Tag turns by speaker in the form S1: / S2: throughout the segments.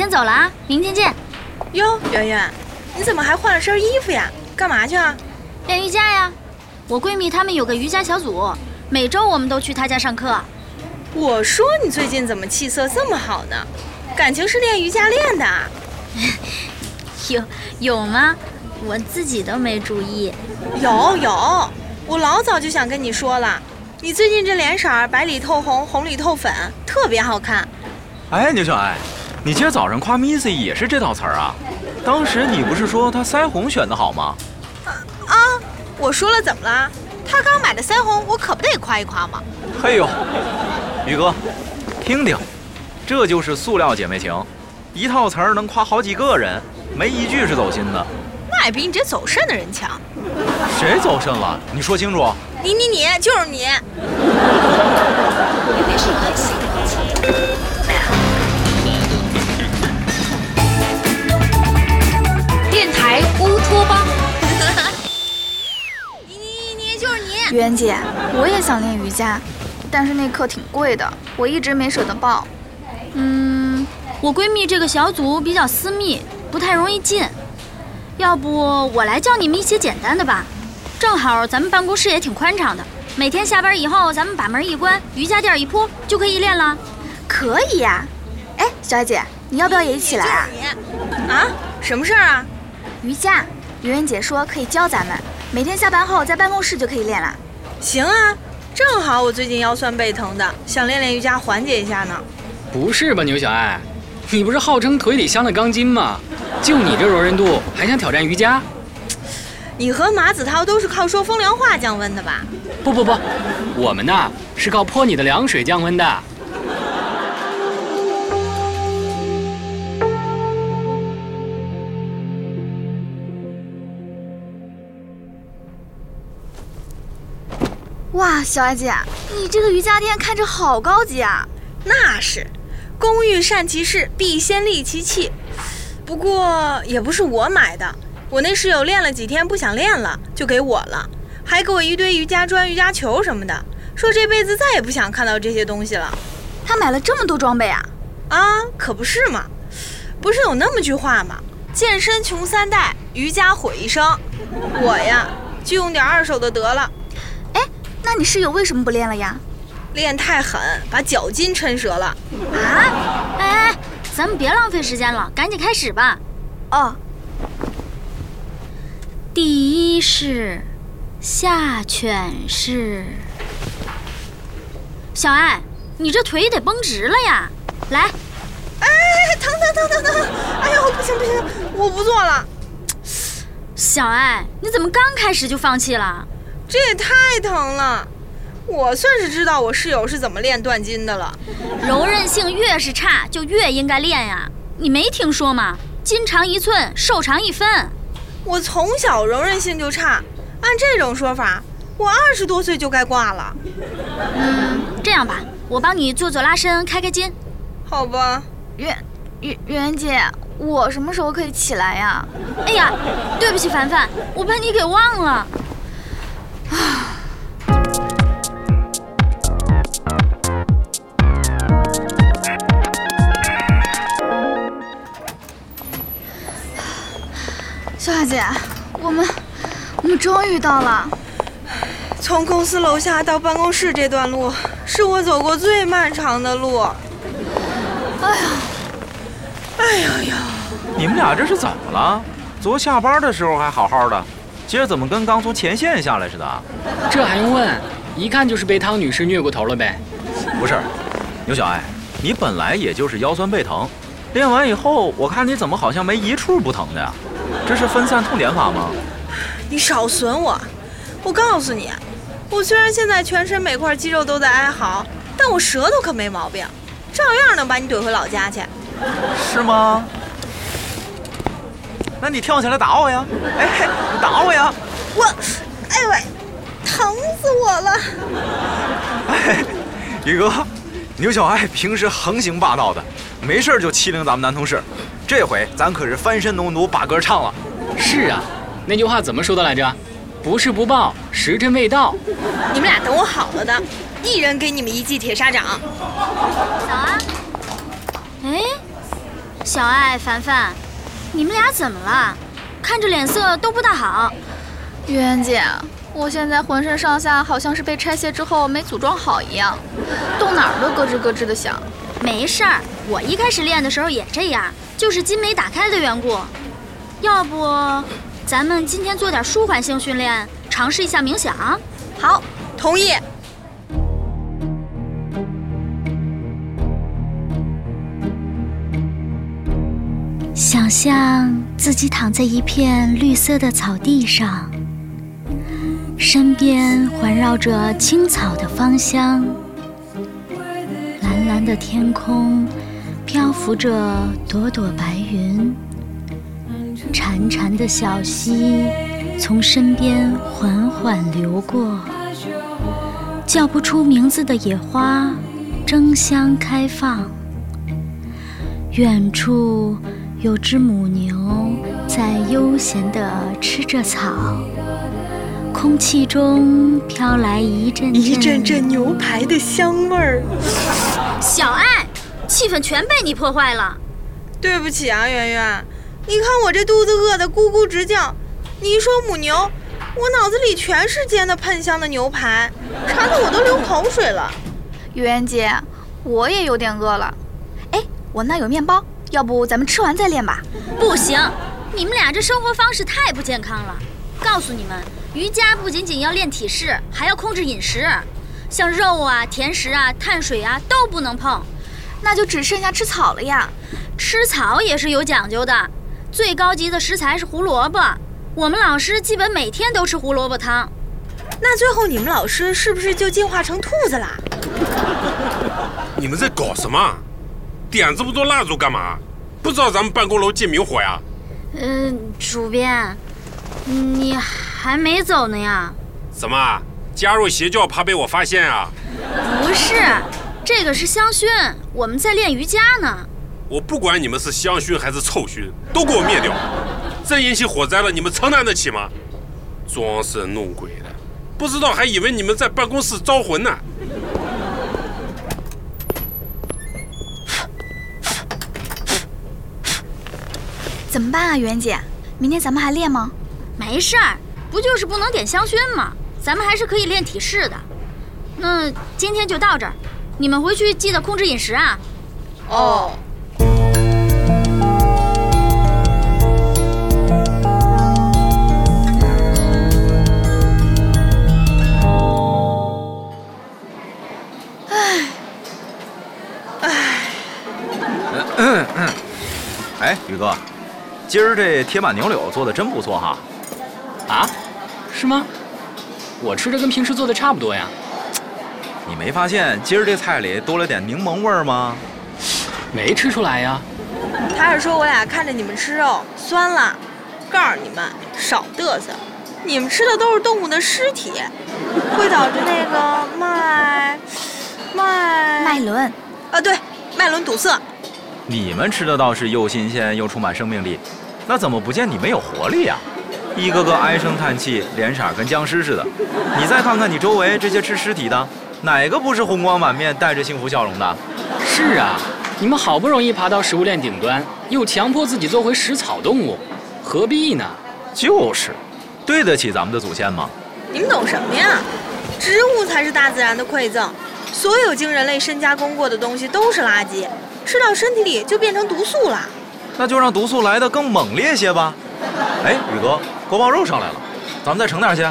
S1: 先走了啊，明天见。
S2: 哟，圆圆，你怎么还换了身衣服呀？干嘛去啊？
S1: 练瑜伽呀。我闺蜜她们有个瑜伽小组，每周我们都去她家上课。
S2: 我说你最近怎么气色这么好呢？感情是练瑜伽练的？
S1: 有有吗？我自己都没注意。
S2: 有有，我老早就想跟你说了，你最近这脸色白里透红，红里透粉，特别好看。
S3: 哎，牛小爱，你今儿早上夸 Missy 也是这套词儿啊？当时你不是说她腮红选的好吗？
S2: 啊，我说了怎么了？她刚买的腮红，我可不得夸一夸吗？
S3: 嘿呦，宇哥，听听，这就是塑料姐妹情，一套词儿能夸好几个人，没一句是走心的。
S2: 那也比你这走肾的人强。
S3: 谁走肾了？你说清楚。
S2: 你你你，就是你。
S4: 乌托邦。
S2: 你你你，就是你。
S5: 媛姐，我也想练瑜伽，但是那课挺贵的，我一直没舍得报。
S1: 嗯，我闺蜜这个小组比较私密，不太容易进。要不我来教你们一些简单的吧，正好咱们办公室也挺宽敞的，每天下班以后咱们把门一关，瑜伽垫一铺就可以练了。
S5: 可以呀，哎，小艾姐，你要不要也一起来啊？
S2: 啊？什么事儿啊？
S5: 瑜伽，圆圆姐说可以教咱们，每天下班后在办公室就可以练了。
S2: 行啊，正好我最近腰酸背疼的，想练练瑜伽缓解一下呢。
S6: 不是吧，牛小爱，你不是号称腿里镶了钢筋吗？就你这柔韧度，还想挑战瑜伽？
S2: 你和马子涛都是靠说风凉话降温的吧？
S6: 不不不，我们呢是靠泼你的凉水降温的。
S5: 哇，小艾姐，你这个瑜伽垫看着好高级啊！
S2: 那是，工欲善其事，必先利其器。不过也不是我买的，我那室友练了几天不想练了，就给我了，还给我一堆瑜伽砖、瑜伽球什么的，说这辈子再也不想看到这些东西了。
S5: 他买了这么多装备啊？
S2: 啊，可不是嘛，不是有那么句话吗？健身穷三代，瑜伽毁一生。我呀，就用点二手的得了。
S5: 哎，那你室友为什么不练了呀？
S2: 练太狠，把脚筋抻折了。
S1: 啊？哎哎。咱们别浪费时间了，赶紧开始吧。
S5: 哦。
S1: 第一式，下犬式。小艾，你这腿得绷直了呀！来。
S2: 哎，疼疼疼疼疼！哎呦，不行不行，我不做了。
S1: 小艾，你怎么刚开始就放弃了？
S2: 这也太疼了。我算是知道我室友是怎么练断筋的了。
S1: 柔韧性越是差，就越应该练呀。你没听说吗？筋长一寸，寿长一分。
S2: 我从小柔韧性就差，按这种说法，我二十多岁就该挂了。
S1: 嗯，这样吧，我帮你做做拉伸，开开筋。
S2: 好吧。
S5: 圆圆圆姐，我什么时候可以起来呀？
S1: 哎呀，对不起，凡凡，我把你给忘了。
S5: 大姐，我们我们终于到了。
S2: 从公司楼下到办公室这段路，是我走过最漫长的路。哎呀，哎呀呀！
S3: 你们俩这是怎么了？昨下班的时候还好好的，今儿怎么跟刚从前线下来似的？
S6: 这还用问？一看就是被汤女士虐过头了呗。
S3: 不是，牛小爱，你本来也就是腰酸背疼，练完以后，我看你怎么好像没一处不疼的呀？这是分散痛点法吗？
S2: 你少损我！我告诉你，我虽然现在全身每块肌肉都在哀嚎，但我舌头可没毛病，照样能把你怼回老家去。
S3: 是吗？那你跳起来打我呀！哎，你打我呀！
S2: 我，哎喂，疼死我了！
S3: 哎，宇哥，牛小爱平时横行霸道的，没事就欺凌咱们男同事。这回咱可是翻身农奴把歌唱了。
S6: 是啊，那句话怎么说的来着？不是不报，时辰未到。
S2: 你们俩等我好了的，一人给你们一记铁砂掌。
S1: 早啊！哎，小爱、凡凡，你们俩怎么了？看着脸色都不大好。
S5: 圆圆姐，我现在浑身上下好像是被拆卸之后没组装好一样，动哪儿都咯吱咯吱的响。
S1: 没事儿，我一开始练的时候也这样，就是筋没打开的缘故。要不，咱们今天做点舒缓性训练，尝试一下冥想？
S2: 好，同意。
S1: 想象自己躺在一片绿色的草地上，身边环绕着青草的芳香，的天空漂浮着朵朵白云，潺潺的小溪从身边缓缓流过，叫不出名字的野花争相开放，远处。有只母牛在悠闲地吃着草，空气中飘来一阵
S2: 一阵阵牛排的香味儿。
S1: 小爱，气氛全被你破坏了。
S2: 对不起啊，圆圆，你看我这肚子饿得咕咕直叫。你一说母牛，我脑子里全是煎的喷香的牛排，馋得我都流口水了。
S5: 圆圆姐，我也有点饿了。哎，我那有面包。要不咱们吃完再练吧？
S1: 不行，你们俩这生活方式太不健康了。告诉你们，瑜伽不仅仅要练体式，还要控制饮食，像肉啊、甜食啊、碳水啊都不能碰。
S5: 那就只剩下吃草了呀。
S1: 吃草也是有讲究的，最高级的食材是胡萝卜。我们老师基本每天都吃胡萝卜汤。
S2: 那最后你们老师是不是就进化成兔子啦？
S7: 你们在搞什么？点这么多蜡烛干嘛？不知道咱们办公楼借明火呀？
S1: 嗯，主编，你还没走呢呀？
S7: 怎么加入邪教怕被我发现啊？
S1: 不是，这个是香薰，我们在练瑜伽呢。
S7: 我不管你们是香薰还是臭熏，都给我灭掉！真引起火灾了，你们承担得起吗？装神弄鬼的，不知道还以为你们在办公室招魂呢。
S5: 怎么办啊，袁姐？明天咱们还练吗？
S1: 没事儿，不就是不能点香薰吗？咱们还是可以练体式的。那今天就到这儿，你们回去记得控制饮食啊。
S2: 哦。
S3: 唉，唉。嗯嗯。哎，宇哥。今儿这铁板牛柳做的真不错哈，
S6: 是吗？我吃着跟平时做的差不多呀。
S3: 你没发现今儿这菜里多了点柠檬味儿吗？
S6: 没吃出来呀。
S2: 他是说我俩看着你们吃肉酸了，告诉你们少嘚瑟，你们吃的都是动物的尸体，会导致那个脉脉
S5: 脉轮，
S2: 啊对，脉轮堵塞。
S3: 你们吃的倒是又新鲜又充满生命力。那怎么不见你们有活力呀？一个个唉声叹气，脸色跟僵尸似的。你再看看你周围这些吃尸体的，哪个不是红光满面，带着幸福笑容的？
S6: 是啊，你们好不容易爬到食物链顶端，又强迫自己做回食草动物，何必呢？
S3: 就是，对得起咱们的祖先吗？
S2: 你们懂什么呀？植物才是大自然的馈赠，所有经人类深加工过的东西都是垃圾，吃到身体里就变成毒素了。
S3: 那就让毒素来得更猛烈些吧。哎，宇哥，锅包肉上来了，咱们再盛点去。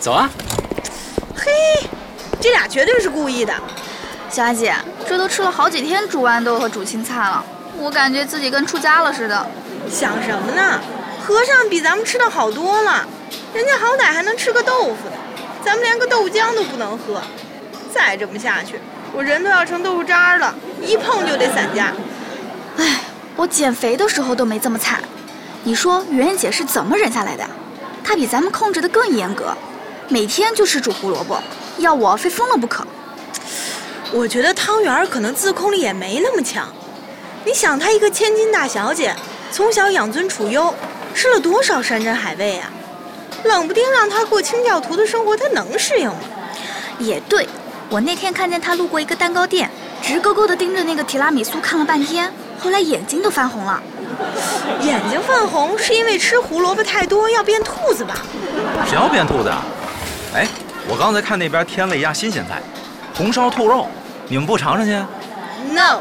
S6: 走啊。
S2: 嘿，这俩绝对是故意的。
S5: 小阿姐，这都吃了好几天煮豌豆和煮青菜了，我感觉自己跟出家了似的。
S2: 想什么呢？和尚比咱们吃的好多了，人家好歹还能吃个豆腐呢，咱们连个豆浆都不能喝。再这么下去，我人都要成豆腐渣了，一碰就得散架。
S5: 唉。我减肥的时候都没这么惨，你说圆圆姐是怎么忍下来的？她比咱们控制的更严格，每天就吃煮胡萝卜，要我非疯了不可。
S2: 我觉得汤圆儿可能自控力也没那么强。你想，她一个千金大小姐，从小养尊处优，吃了多少山珍海味啊？冷不丁让她过清教徒的生活，她能适应吗？
S5: 也对，我那天看见她路过一个蛋糕店，直勾勾地盯着那个提拉米苏看了半天。后来眼睛都翻红了。
S2: 眼睛泛红是因为吃胡萝卜太多要变兔子吧？
S3: 谁要变兔子啊？哎，我刚才看那边添了一样新鲜菜，红烧兔肉，你们不尝尝去
S2: ？No。